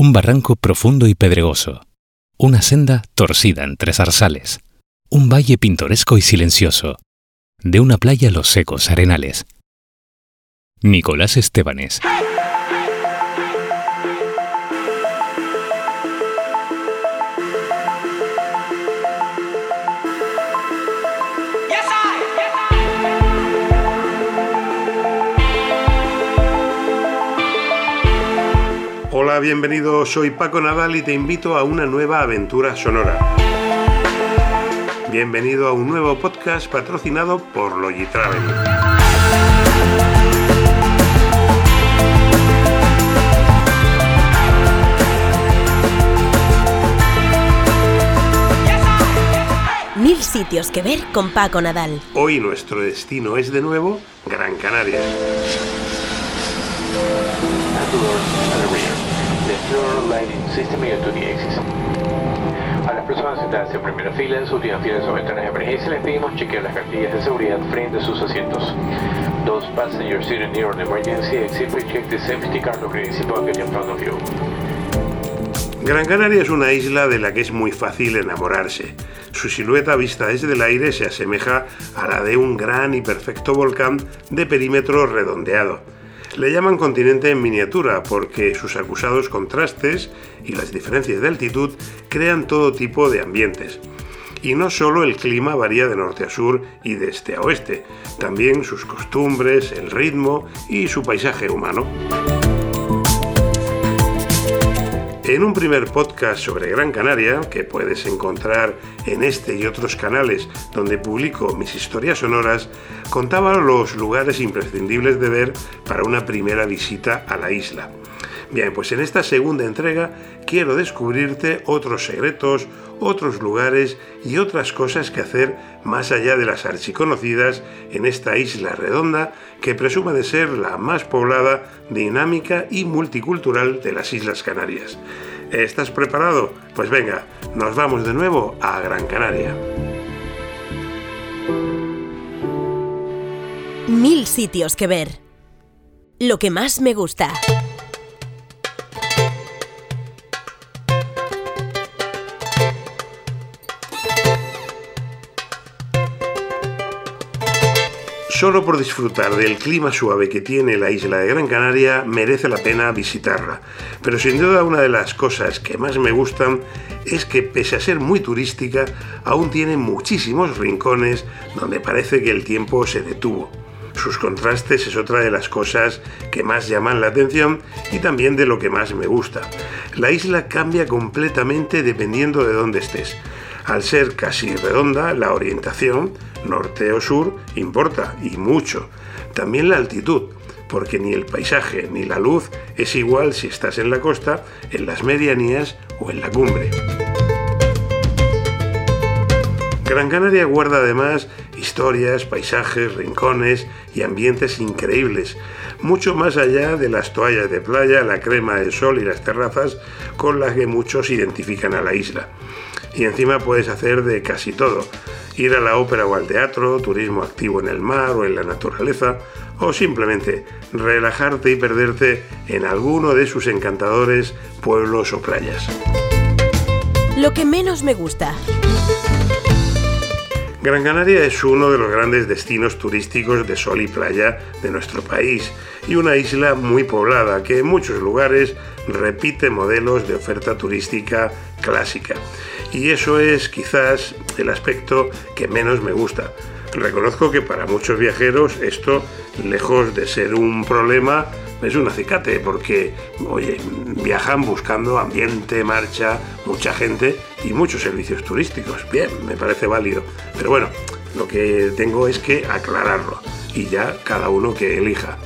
Un barranco profundo y pedregoso. Una senda torcida entre zarzales. Un valle pintoresco y silencioso. De una playa los secos arenales. Nicolás Estebanes. Hola, bienvenido, soy Paco Nadal y te invito a una nueva aventura sonora. Bienvenido a un nuevo podcast patrocinado por Logitravel. Mil sitios que ver con Paco Nadal. Hoy nuestro destino es de nuevo Gran Canaria. A las personas sentadas en primera fila, sus fila o ventanas de emergencia, les pedimos chequear las cartillas de seguridad frente a sus asientos. Those passengers sitting near an emergency exit, please check the safety card or credential bucket in front of you. Gran Canaria es una isla de la que es muy fácil enamorarse. Su silueta vista desde el aire se asemeja a la de un gran y perfecto volcán de perímetro redondeado. Le llaman continente en miniatura porque sus acusados contrastes y las diferencias de altitud crean todo tipo de ambientes. Y no solo el clima varía de norte a sur y de este a oeste, también sus costumbres, el ritmo y su paisaje humano. En un primer podcast sobre Gran Canaria, que puedes encontrar en este y otros canales donde publico mis historias sonoras, contaba los lugares imprescindibles de ver para una primera visita a la isla. Bien, pues en esta segunda entrega quiero descubrirte otros secretos, otros lugares y otras cosas que hacer más allá de las archiconocidas en esta isla redonda que presume de ser la más poblada, dinámica y multicultural de las Islas Canarias. ¿Estás preparado? Pues venga, nos vamos de nuevo a Gran Canaria. Mil sitios que ver. Lo que más me gusta. Solo por disfrutar del clima suave que tiene la isla de Gran Canaria merece la pena visitarla. Pero sin duda una de las cosas que más me gustan es que pese a ser muy turística, aún tiene muchísimos rincones donde parece que el tiempo se detuvo. Sus contrastes es otra de las cosas que más llaman la atención y también de lo que más me gusta. La isla cambia completamente dependiendo de dónde estés. Al ser casi redonda, la orientación, norte o sur, importa y mucho. También la altitud, porque ni el paisaje ni la luz es igual si estás en la costa, en las medianías o en la cumbre. Gran Canaria guarda además historias, paisajes, rincones y ambientes increíbles, mucho más allá de las toallas de playa, la crema de sol y las terrazas con las que muchos identifican a la isla y encima puedes hacer de casi todo. Ir a la ópera o al teatro, turismo activo en el mar o en la naturaleza, o simplemente relajarte y perderte en alguno de sus encantadores pueblos o playas. Lo que menos me gusta. Gran Canaria es uno de los grandes destinos turísticos de sol y playa de nuestro país y una isla muy poblada que en muchos lugares repite modelos de oferta turística clásica. Y eso es quizás el aspecto que menos me gusta. Reconozco que para muchos viajeros esto, lejos de ser un problema, es un acicate, porque, oye, viajan buscando ambiente, marcha, mucha gente y muchos servicios turísticos. Bien, me parece válido. Pero bueno, lo que tengo es que aclararlo y ya cada uno que elija.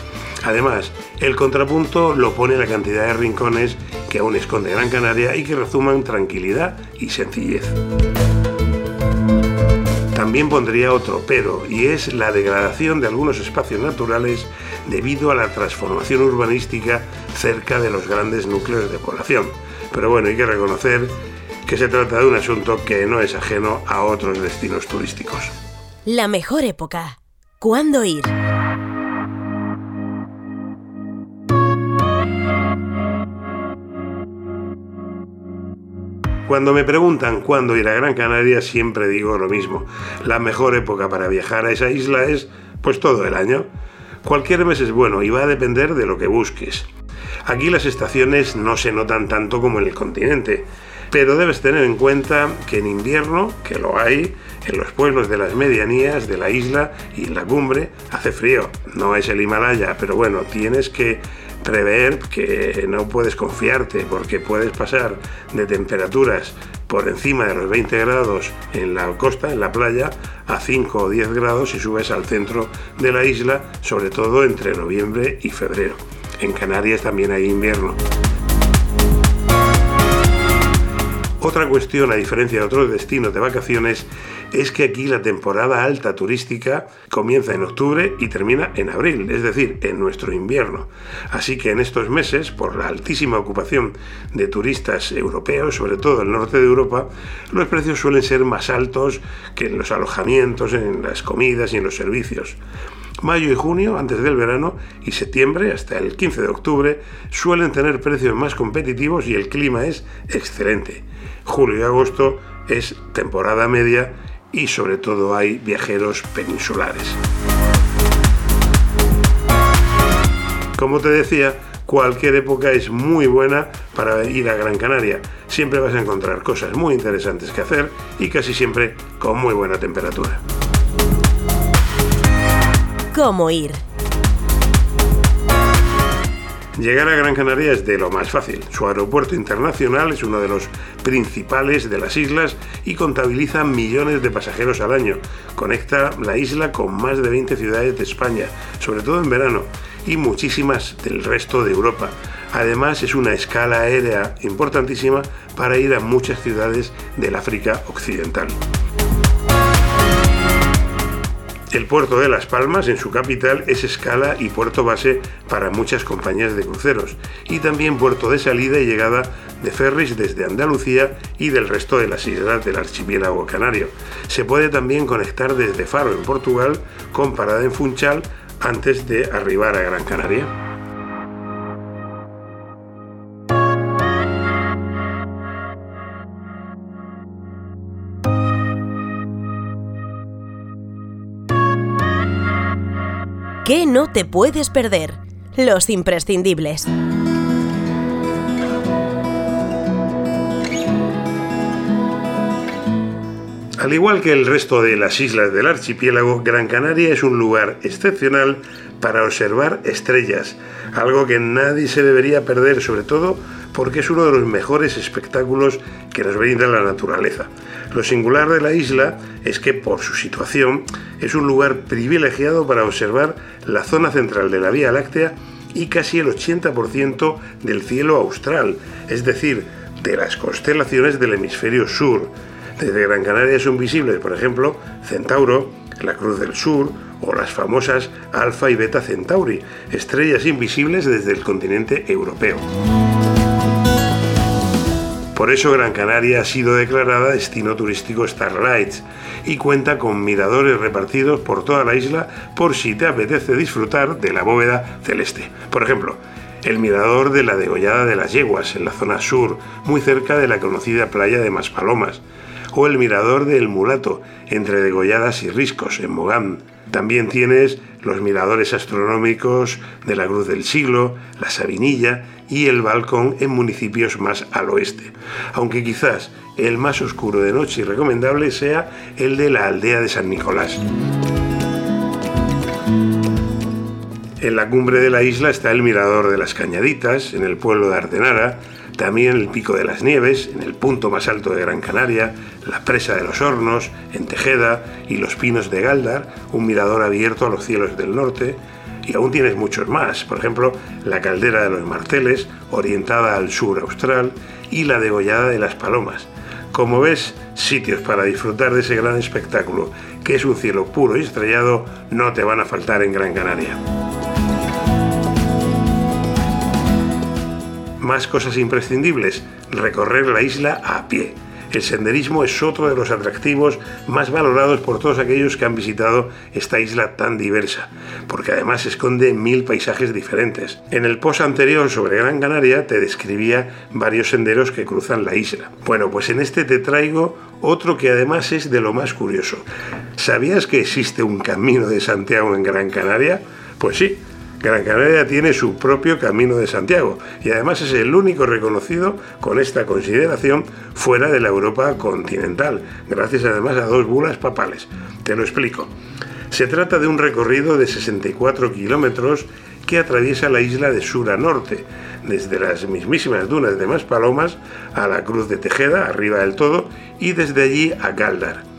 Además, el contrapunto lo pone la cantidad de rincones que aún esconde Gran Canaria y que resuman tranquilidad y sencillez. También pondría otro pero, y es la degradación de algunos espacios naturales debido a la transformación urbanística cerca de los grandes núcleos de población. Pero bueno, hay que reconocer que se trata de un asunto que no es ajeno a otros destinos turísticos. La mejor época. ¿Cuándo ir? Cuando me preguntan cuándo ir a Gran Canaria, siempre digo lo mismo. La mejor época para viajar a esa isla es, pues todo el año. Cualquier mes es bueno y va a depender de lo que busques. Aquí las estaciones no se notan tanto como en el continente, pero debes tener en cuenta que en invierno, que lo hay, en los pueblos de las medianías de la isla y en la cumbre hace frío. No es el Himalaya, pero bueno, tienes que prever que no puedes confiarte porque puedes pasar de temperaturas por encima de los 20 grados en la costa, en la playa, a 5 o 10 grados si subes al centro de la isla, sobre todo entre noviembre y febrero. En Canarias también hay invierno. Otra cuestión, a diferencia de otros destinos de vacaciones, es que aquí la temporada alta turística comienza en octubre y termina en abril, es decir, en nuestro invierno. Así que en estos meses, por la altísima ocupación de turistas europeos, sobre todo el norte de Europa, los precios suelen ser más altos que en los alojamientos, en las comidas y en los servicios. Mayo y junio, antes del verano, y septiembre, hasta el 15 de octubre, suelen tener precios más competitivos y el clima es excelente. Julio y agosto es temporada media y sobre todo hay viajeros peninsulares. Como te decía, cualquier época es muy buena para ir a Gran Canaria. Siempre vas a encontrar cosas muy interesantes que hacer y casi siempre con muy buena temperatura. ¿Cómo ir? Llegar a Gran Canaria es de lo más fácil. Su aeropuerto internacional es uno de los principales de las islas y contabiliza millones de pasajeros al año. Conecta la isla con más de 20 ciudades de España, sobre todo en verano, y muchísimas del resto de Europa. Además es una escala aérea importantísima para ir a muchas ciudades del África Occidental. El puerto de Las Palmas, en su capital, es escala y puerto base para muchas compañías de cruceros y también puerto de salida y llegada de ferries desde Andalucía y del resto de las islas del archipiélago canario. Se puede también conectar desde Faro, en Portugal, con parada en Funchal antes de arribar a Gran Canaria. ¿Qué no te puedes perder? Los imprescindibles. Al igual que el resto de las islas del archipiélago, Gran Canaria es un lugar excepcional para observar estrellas, algo que nadie se debería perder, sobre todo porque es uno de los mejores espectáculos que nos brinda la naturaleza. Lo singular de la isla es que por su situación es un lugar privilegiado para observar la zona central de la Vía Láctea y casi el 80% del cielo austral, es decir, de las constelaciones del hemisferio sur. Desde Gran Canaria son visibles, por ejemplo, Centauro, la Cruz del Sur o las famosas Alfa y Beta Centauri, estrellas invisibles desde el continente europeo. Por eso Gran Canaria ha sido declarada destino turístico Starlight y cuenta con miradores repartidos por toda la isla por si te apetece disfrutar de la bóveda celeste. Por ejemplo, el mirador de la degollada de las yeguas en la zona sur, muy cerca de la conocida playa de Maspalomas, o el mirador del Mulato, entre degolladas y riscos, en Mogán. También tienes los miradores astronómicos de la Cruz del Siglo, la Sabinilla y el Balcón en municipios más al oeste, aunque quizás el más oscuro de noche y recomendable sea el de la aldea de San Nicolás. En la cumbre de la isla está el Mirador de las Cañaditas, en el pueblo de Artenara, también el Pico de las Nieves, en el punto más alto de Gran Canaria, la Presa de los Hornos, en Tejeda, y los Pinos de Galdar, un mirador abierto a los cielos del norte, y aún tienes muchos más, por ejemplo, la Caldera de los Marteles, orientada al sur austral, y la Degollada de las Palomas. Como ves, sitios para disfrutar de ese gran espectáculo, que es un cielo puro y estrellado, no te van a faltar en Gran Canaria. Más cosas imprescindibles, recorrer la isla a pie. el senderismo es otro de los atractivos más valorados por todos aquellos que han visitado esta isla tan diversa, porque además esconde mil paisajes diferentes. En el post anterior sobre Gran Canaria te describía varios senderos que cruzan la isla. Bueno, pues en este te traigo otro que además es de lo más curioso. ¿Sabías que existe un camino de Santiago en Gran Canaria? Pues sí, Gran Canaria tiene su propio Camino de Santiago y además es el único reconocido con esta consideración fuera de la Europa continental, gracias además a dos bulas papales. Te lo explico. Se trata de un recorrido de 64 kilómetros que atraviesa la isla de sur a norte, desde las mismísimas dunas de Maspalomas a la Cruz de Tejeda, arriba del todo, y desde allí a Galdar.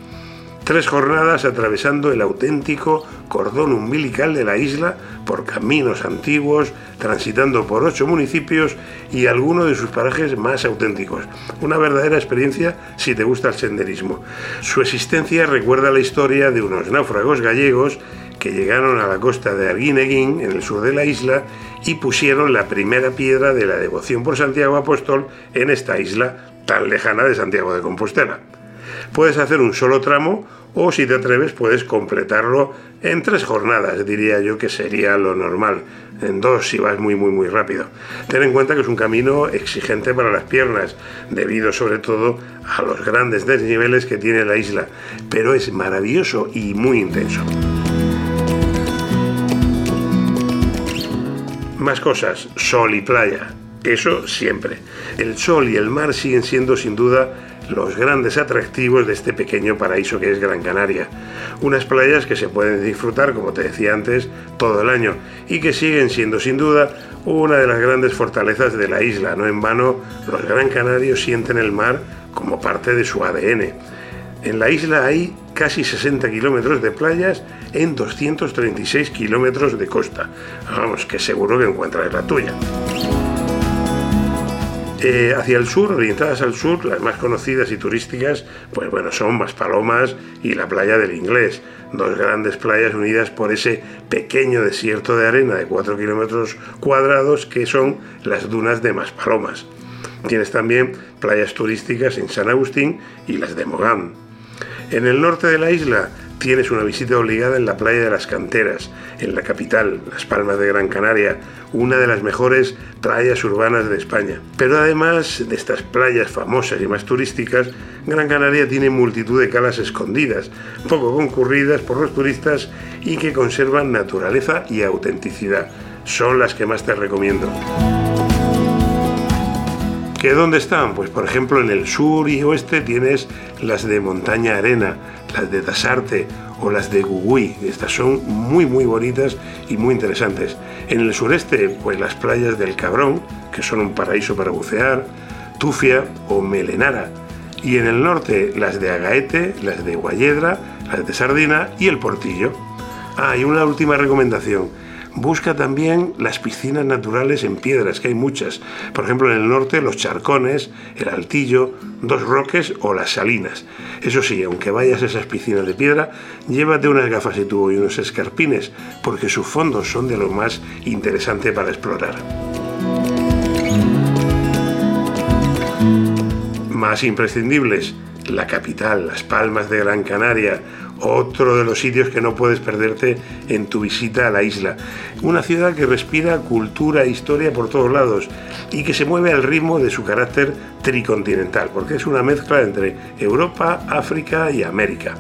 Tres jornadas atravesando el auténtico cordón umbilical de la isla por caminos antiguos, transitando por ocho municipios y algunos de sus parajes más auténticos. Una verdadera experiencia si te gusta el senderismo. Su existencia recuerda la historia de unos náufragos gallegos que llegaron a la costa de Arguineguín, en el sur de la isla, y pusieron la primera piedra de la devoción por Santiago Apóstol en esta isla tan lejana de Santiago de Compostela. Puedes hacer un solo tramo o si te atreves puedes completarlo en tres jornadas, diría yo que sería lo normal, en dos si vas muy muy muy rápido. Ten en cuenta que es un camino exigente para las piernas, debido sobre todo a los grandes desniveles que tiene la isla, pero es maravilloso y muy intenso. Más cosas, sol y playa, eso siempre. El sol y el mar siguen siendo sin duda los grandes atractivos de este pequeño paraíso que es Gran Canaria. Unas playas que se pueden disfrutar, como te decía antes, todo el año y que siguen siendo sin duda una de las grandes fortalezas de la isla. No en vano, los Gran Canarios sienten el mar como parte de su ADN. En la isla hay casi 60 kilómetros de playas en 236 kilómetros de costa. Vamos, que seguro que encuentras la tuya. Eh, hacia el sur, orientadas al sur, las más conocidas y turísticas, pues bueno, son Maspalomas y la playa del Inglés, dos grandes playas unidas por ese pequeño desierto de arena de 4 kilómetros cuadrados que son las dunas de Maspalomas. Tienes también playas turísticas en San Agustín y las de Mogán. En el norte de la isla tienes una visita obligada en la playa de las Canteras, en la capital, Las Palmas de Gran Canaria, una de las mejores playas urbanas de España. Pero además de estas playas famosas y más turísticas, Gran Canaria tiene multitud de calas escondidas, poco concurridas por los turistas y que conservan naturaleza y autenticidad. Son las que más te recomiendo. ¿Que dónde están? Pues por ejemplo en el sur y oeste tienes las de Montaña Arena, las de Tasarte o las de Gugui. Estas son muy muy bonitas y muy interesantes. En el sureste, pues las playas del Cabrón, que son un paraíso para bucear, Tufia o Melenara. Y en el norte, las de Agaete, las de Guayedra, las de Sardina y el Portillo. Ah, y una última recomendación Busca también las piscinas naturales en piedras, que hay muchas. Por ejemplo, en el norte los charcones, el altillo, dos roques o las salinas. Eso sí, aunque vayas a esas piscinas de piedra, llévate unas gafas de tubo y unos escarpines, porque sus fondos son de lo más interesante para explorar. Más imprescindibles, la capital, Las Palmas de Gran Canaria, otro de los sitios que no puedes perderte en tu visita a la isla. Una ciudad que respira cultura e historia por todos lados y que se mueve al ritmo de su carácter tricontinental, porque es una mezcla entre Europa, África y América.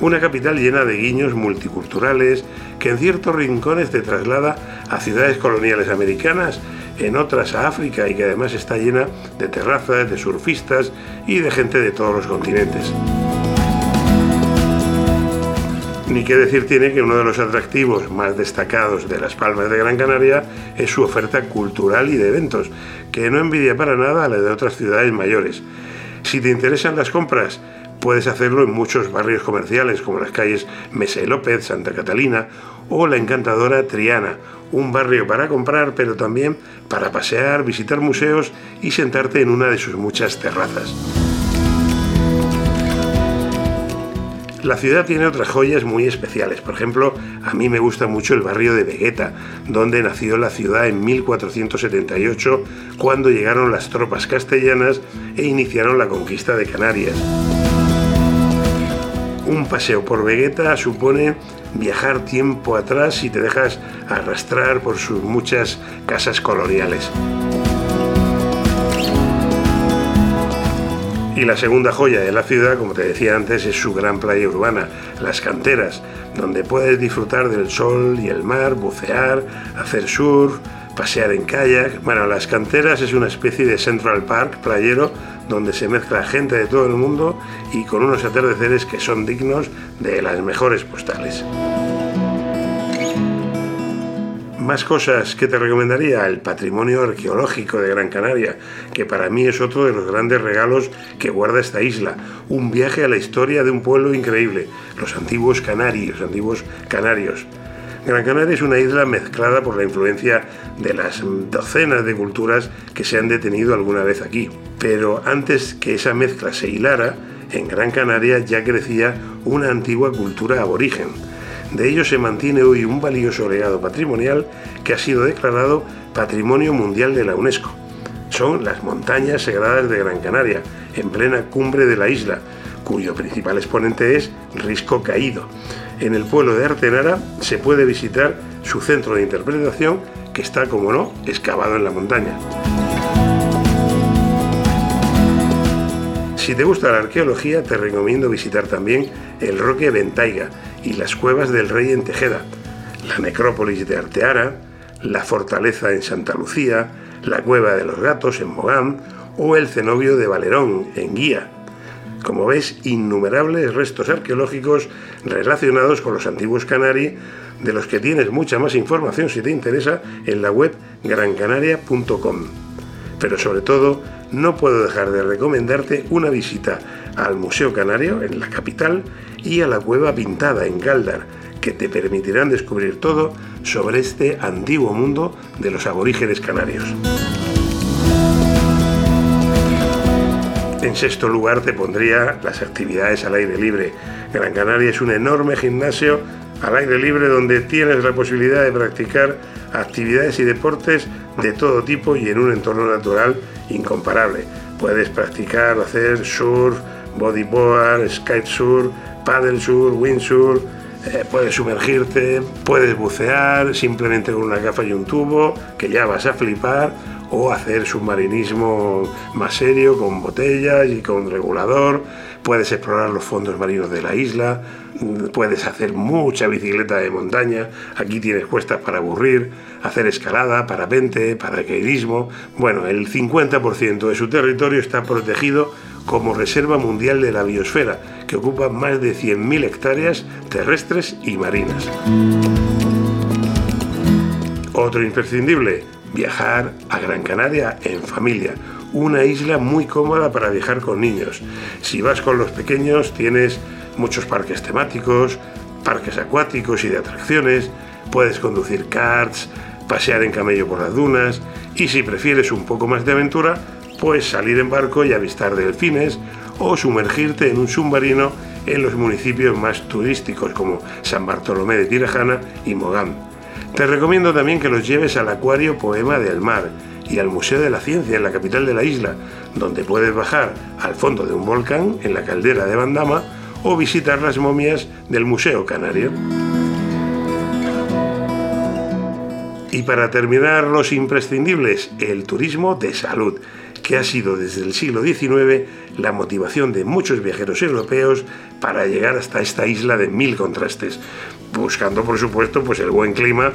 Una capital llena de guiños multiculturales que en ciertos rincones te traslada a ciudades coloniales americanas, en otras a África y que además está llena de terrazas, de surfistas y de gente de todos los continentes. Ni qué decir tiene que uno de los atractivos más destacados de Las Palmas de Gran Canaria es su oferta cultural y de eventos, que no envidia para nada a la de otras ciudades mayores. Si te interesan las compras, puedes hacerlo en muchos barrios comerciales como las calles Mesa y López, Santa Catalina o la encantadora Triana, un barrio para comprar pero también para pasear, visitar museos y sentarte en una de sus muchas terrazas. La ciudad tiene otras joyas muy especiales. Por ejemplo, a mí me gusta mucho el barrio de Vegueta, donde nació la ciudad en 1478, cuando llegaron las tropas castellanas e iniciaron la conquista de Canarias. Un paseo por Vegueta supone viajar tiempo atrás y te dejas arrastrar por sus muchas casas coloniales. Y la segunda joya de la ciudad, como te decía antes, es su gran playa urbana, las canteras, donde puedes disfrutar del sol y el mar, bucear, hacer surf, pasear en kayak. Bueno, las canteras es una especie de Central Park playero donde se mezcla gente de todo el mundo y con unos atardeceres que son dignos de las mejores postales. Más cosas que te recomendaría, el patrimonio arqueológico de Gran Canaria, que para mí es otro de los grandes regalos que guarda esta isla. Un viaje a la historia de un pueblo increíble, los antiguos canarios, antiguos canarios. Gran Canaria es una isla mezclada por la influencia de las docenas de culturas que se han detenido alguna vez aquí. Pero antes que esa mezcla se hilara, en Gran Canaria ya crecía una antigua cultura aborigen de ello se mantiene hoy un valioso legado patrimonial que ha sido declarado Patrimonio Mundial de la UNESCO. Son las montañas sagradas de Gran Canaria, en plena cumbre de la isla, cuyo principal exponente es Risco Caído. En el pueblo de Artenara se puede visitar su centro de interpretación, que está, como no, excavado en la montaña. Si te gusta la arqueología, te recomiendo visitar también el Roque Ventaiga y las cuevas del Rey en Tejeda, la necrópolis de Arteara, la fortaleza en Santa Lucía, la cueva de los gatos en Mogán o el cenobio de Valerón en Guía. Como ves, innumerables restos arqueológicos relacionados con los antiguos Canari, de los que tienes mucha más información si te interesa en la web grancanaria.com. Pero sobre todo, no puedo dejar de recomendarte una visita al Museo Canario en la capital y a la Cueva Pintada en Galdar, que te permitirán descubrir todo sobre este antiguo mundo de los aborígenes canarios. En sexto lugar te pondría las actividades al aire libre. Gran Canaria es un enorme gimnasio al aire libre donde tienes la posibilidad de practicar actividades y deportes de todo tipo y en un entorno natural incomparable. Puedes practicar, hacer surf, bodyboard, surf, paddle surf, windsurf, eh, puedes sumergirte, puedes bucear simplemente con una gafa y un tubo, que ya vas a flipar, o hacer submarinismo más serio con botellas y con regulador, puedes explorar los fondos marinos de la isla, puedes hacer mucha bicicleta de montaña, aquí tienes cuestas para aburrir, hacer escalada, parapente, paracaidismo. Bueno, el 50% de su territorio está protegido como Reserva Mundial de la Biosfera, que ocupa más de 100.000 hectáreas terrestres y marinas. Otro imprescindible, viajar a Gran Canaria en familia, una isla muy cómoda para viajar con niños. Si vas con los pequeños tienes muchos parques temáticos, parques acuáticos y de atracciones, puedes conducir karts, pasear en camello por las dunas y si prefieres un poco más de aventura, pues salir en barco y avistar delfines o sumergirte en un submarino en los municipios más turísticos como San Bartolomé de Tirajana y Mogán. Te recomiendo también que los lleves al Acuario Poema del Mar y al Museo de la Ciencia en la capital de la isla, donde puedes bajar al fondo de un volcán en la caldera de Bandama o visitar las momias del Museo Canario. Y para terminar los imprescindibles, el turismo de salud que ha sido desde el siglo XIX la motivación de muchos viajeros europeos para llegar hasta esta isla de mil contrastes, buscando por supuesto pues el buen clima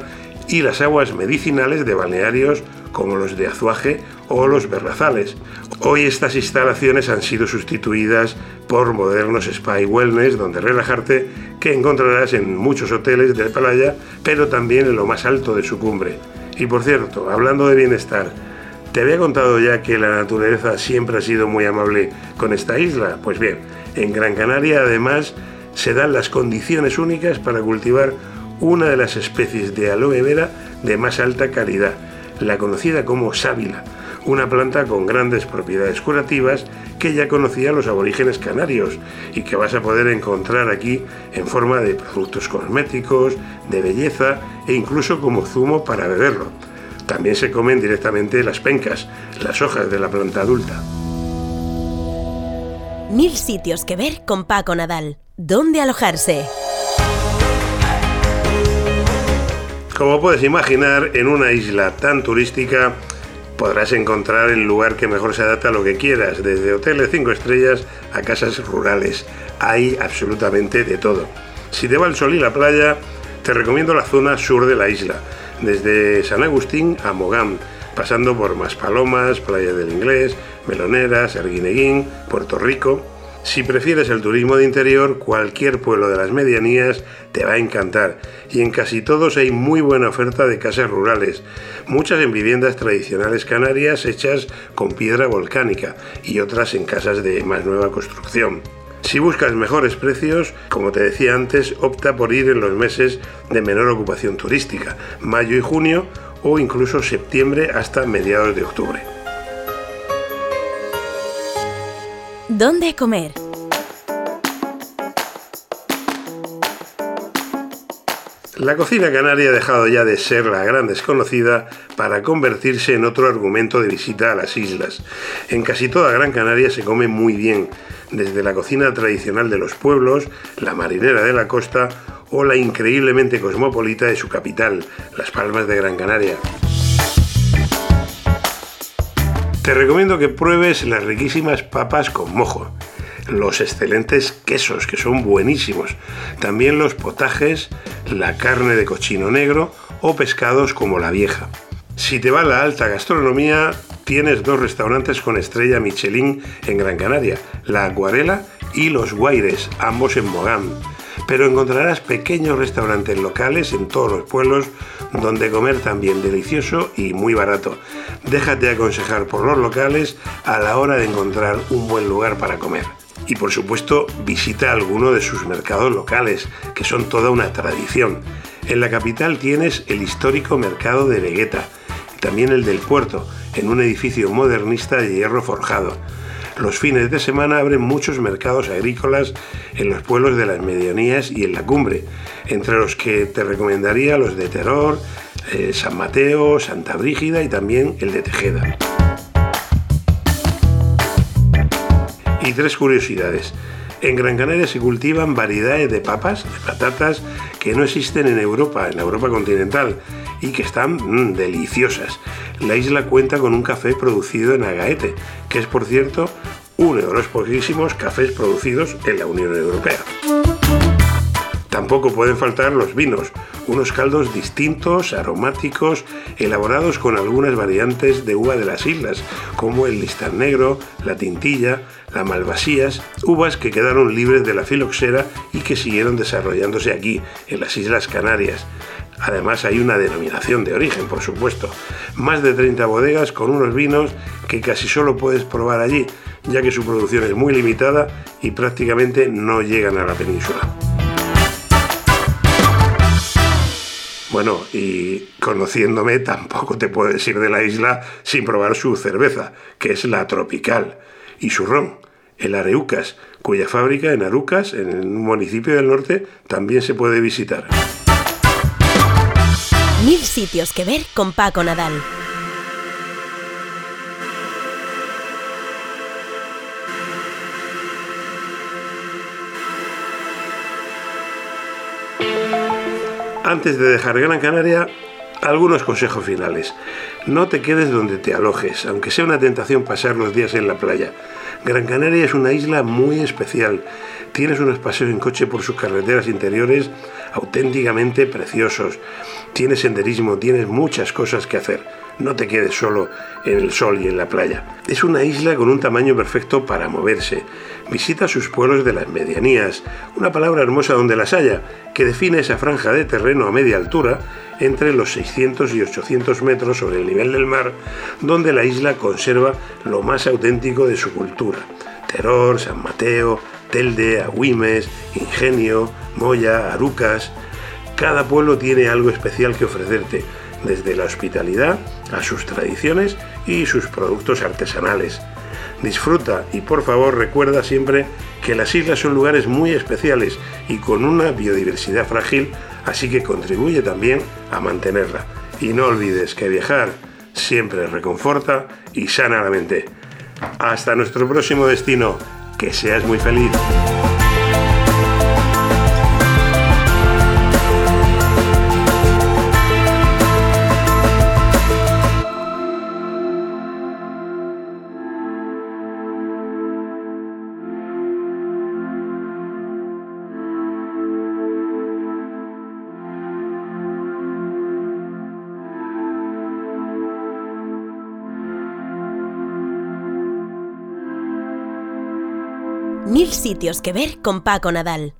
y las aguas medicinales de balnearios como los de Azuaje o los Berrazales. Hoy estas instalaciones han sido sustituidas por modernos spa y wellness donde relajarte que encontrarás en muchos hoteles de playa, pero también en lo más alto de su cumbre. Y por cierto, hablando de bienestar, te había contado ya que la naturaleza siempre ha sido muy amable con esta isla. Pues bien, en Gran Canaria además se dan las condiciones únicas para cultivar una de las especies de aloe vera de más alta calidad, la conocida como sábila, una planta con grandes propiedades curativas que ya conocían los aborígenes canarios y que vas a poder encontrar aquí en forma de productos cosméticos, de belleza e incluso como zumo para beberlo. También se comen directamente las pencas, las hojas de la planta adulta. Mil sitios que ver con Paco Nadal. ¿Dónde alojarse? Como puedes imaginar, en una isla tan turística podrás encontrar el lugar que mejor se adapta a lo que quieras, desde hoteles 5 estrellas a casas rurales. Hay absolutamente de todo. Si te va el sol y la playa, te recomiendo la zona sur de la isla, desde San Agustín a Mogán, pasando por Maspalomas, Playa del Inglés, Meloneras, Arguineguín, Puerto Rico. Si prefieres el turismo de interior, cualquier pueblo de las medianías te va a encantar y en casi todos hay muy buena oferta de casas rurales, muchas en viviendas tradicionales canarias hechas con piedra volcánica y otras en casas de más nueva construcción. Si buscas mejores precios, como te decía antes, opta por ir en los meses de menor ocupación turística, mayo y junio o incluso septiembre hasta mediados de octubre. ¿Dónde comer? La cocina canaria ha dejado ya de ser la gran desconocida para convertirse en otro argumento de visita a las islas. En casi toda Gran Canaria se come muy bien, desde la cocina tradicional de los pueblos, la marinera de la costa o la increíblemente cosmopolita de su capital, Las Palmas de Gran Canaria. Te recomiendo que pruebes las riquísimas papas con mojo, los excelentes quesos, que son buenísimos, también los potajes, la carne de cochino negro o pescados como la vieja. Si te va la alta gastronomía, tienes dos restaurantes con estrella Michelin en Gran Canaria, La Acuarela y Los Guaires, ambos en Mogán. Pero encontrarás pequeños restaurantes locales en todos los pueblos donde comer también delicioso y muy barato. Déjate aconsejar por los locales a la hora de encontrar un buen lugar para comer. Y por supuesto, visita alguno de sus mercados locales, que son toda una tradición. En la capital tienes el histórico mercado de Vegueta, también el del puerto, en un edificio modernista de hierro forjado. Los fines de semana abren muchos mercados agrícolas en los pueblos de las medianías y en la cumbre, entre los que te recomendaría los de Terror, eh, San Mateo, Santa Brígida y también el de Tejeda. Y tres curiosidades. En Gran Canaria se cultivan variedades de papas, de patatas, que no existen en Europa, en la Europa continental, y que están mm, deliciosas. La isla cuenta con un café producido en Agaete, que es por cierto uno de los poquísimos cafés producidos en la Unión Europea. Tampoco pueden faltar los vinos, unos caldos distintos, aromáticos, elaborados con algunas variantes de uva de las islas, como el listán negro, la tintilla, la malvasías, uvas que quedaron libres de la filoxera y que siguieron desarrollándose aquí, en las Islas Canarias. Además hay una denominación de origen, por supuesto. Más de 30 bodegas con unos vinos que casi solo puedes probar allí, ya que su producción es muy limitada y prácticamente no llegan a la península. Bueno, y conociéndome tampoco te puedes ir de la isla sin probar su cerveza, que es la tropical, y ron, el Areucas, cuya fábrica en Arucas, en un municipio del norte, también se puede visitar. Mil sitios que ver con Paco Nadal. Antes de dejar Gran Canaria, algunos consejos finales. No te quedes donde te alojes, aunque sea una tentación pasar los días en la playa. Gran Canaria es una isla muy especial. Tienes unos paseos en coche por sus carreteras interiores auténticamente preciosos. Tienes senderismo, tienes muchas cosas que hacer. No te quedes solo en el sol y en la playa. Es una isla con un tamaño perfecto para moverse. Visita sus pueblos de las medianías, una palabra hermosa donde las haya, que define esa franja de terreno a media altura entre los 600 y 800 metros sobre el nivel del mar, donde la isla conserva lo más auténtico de su cultura. Terror, San Mateo, Telde, Agüimes, Ingenio, Moya, Arucas. Cada pueblo tiene algo especial que ofrecerte, desde la hospitalidad a sus tradiciones y sus productos artesanales. Disfruta y por favor recuerda siempre que las islas son lugares muy especiales y con una biodiversidad frágil, así que contribuye también a mantenerla. Y no olvides que viajar siempre reconforta y sana la mente. Hasta nuestro próximo destino, que seas muy feliz. Sitios que ver con Paco Nadal.